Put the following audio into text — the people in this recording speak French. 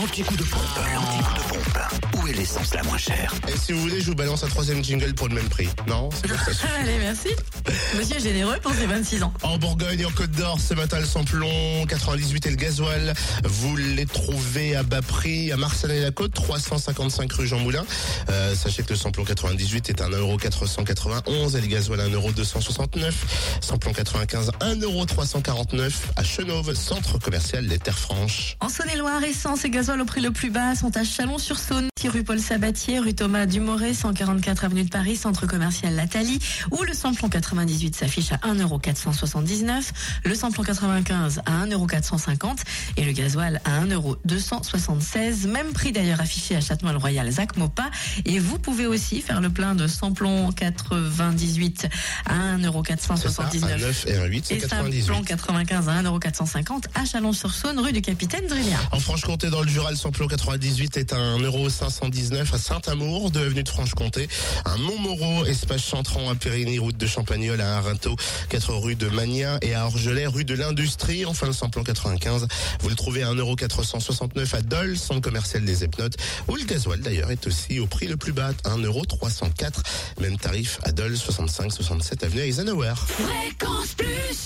L'anti-coup de pompe. L'anti-coup de pompe. Où est l'essence la moins chère Et si vous voulez, je vous balance un troisième jingle pour le même prix. Non C'est bon, ça. Allez, merci. Monsieur généreux pour ses 26 ans. En Bourgogne et en Côte d'Or, ce matin, le samplon 98 et le gasoil, vous les trouvez à bas prix à Marseille-la-Côte, 355 rue Jean Moulin. Euh, sachez que le samplon 98 est à 1,491€ et le gasoil à 1,269€. Samplon 95, 1,349€ à Chenauve, centre commercial des Terres Franches. En Saône-et-Loire, essence et gasoil au prix le plus bas sont à Chalon-sur-Saône, rue Paul Sabatier, rue Thomas Dumoré, 144 avenue de Paris, centre commercial Lathalie, où le samplon 98 s'affiche à 1,479€, le samplon 95 à 1,450€ et le gasoil à 1,276€. Même prix d'ailleurs affiché à Châtenois-le-Royal, Zac Mopa. Et vous pouvez aussi faire le plein de samplon 98 à C'est ça, un 1,479€. 9 et un 8, c'est Et 98. samplon 95 à 1,450€ à Chalon-sur-Saône, rue du Capitaine Drélien. En Franche-Comté, dans le Jura, le samplon 98 est à 1,519€ à Saint-Amour, de avenue de Franche-Comté. À Montmoreau, espace Chantran, à Périgny, route de Champagnol, à Arinto, 4 rue de Magnin et à Orgelet, rue de l'Industrie. Enfin, le samplon 95, vous le trouvez à 1,469€ à Dole, centre commercial des Epnotes, où le gasoil d'ailleurs est aussi au prix le plus bas, 1,304€. Même tarif à Dole, 65-67 avenue Eisenhower. Fréquence Plus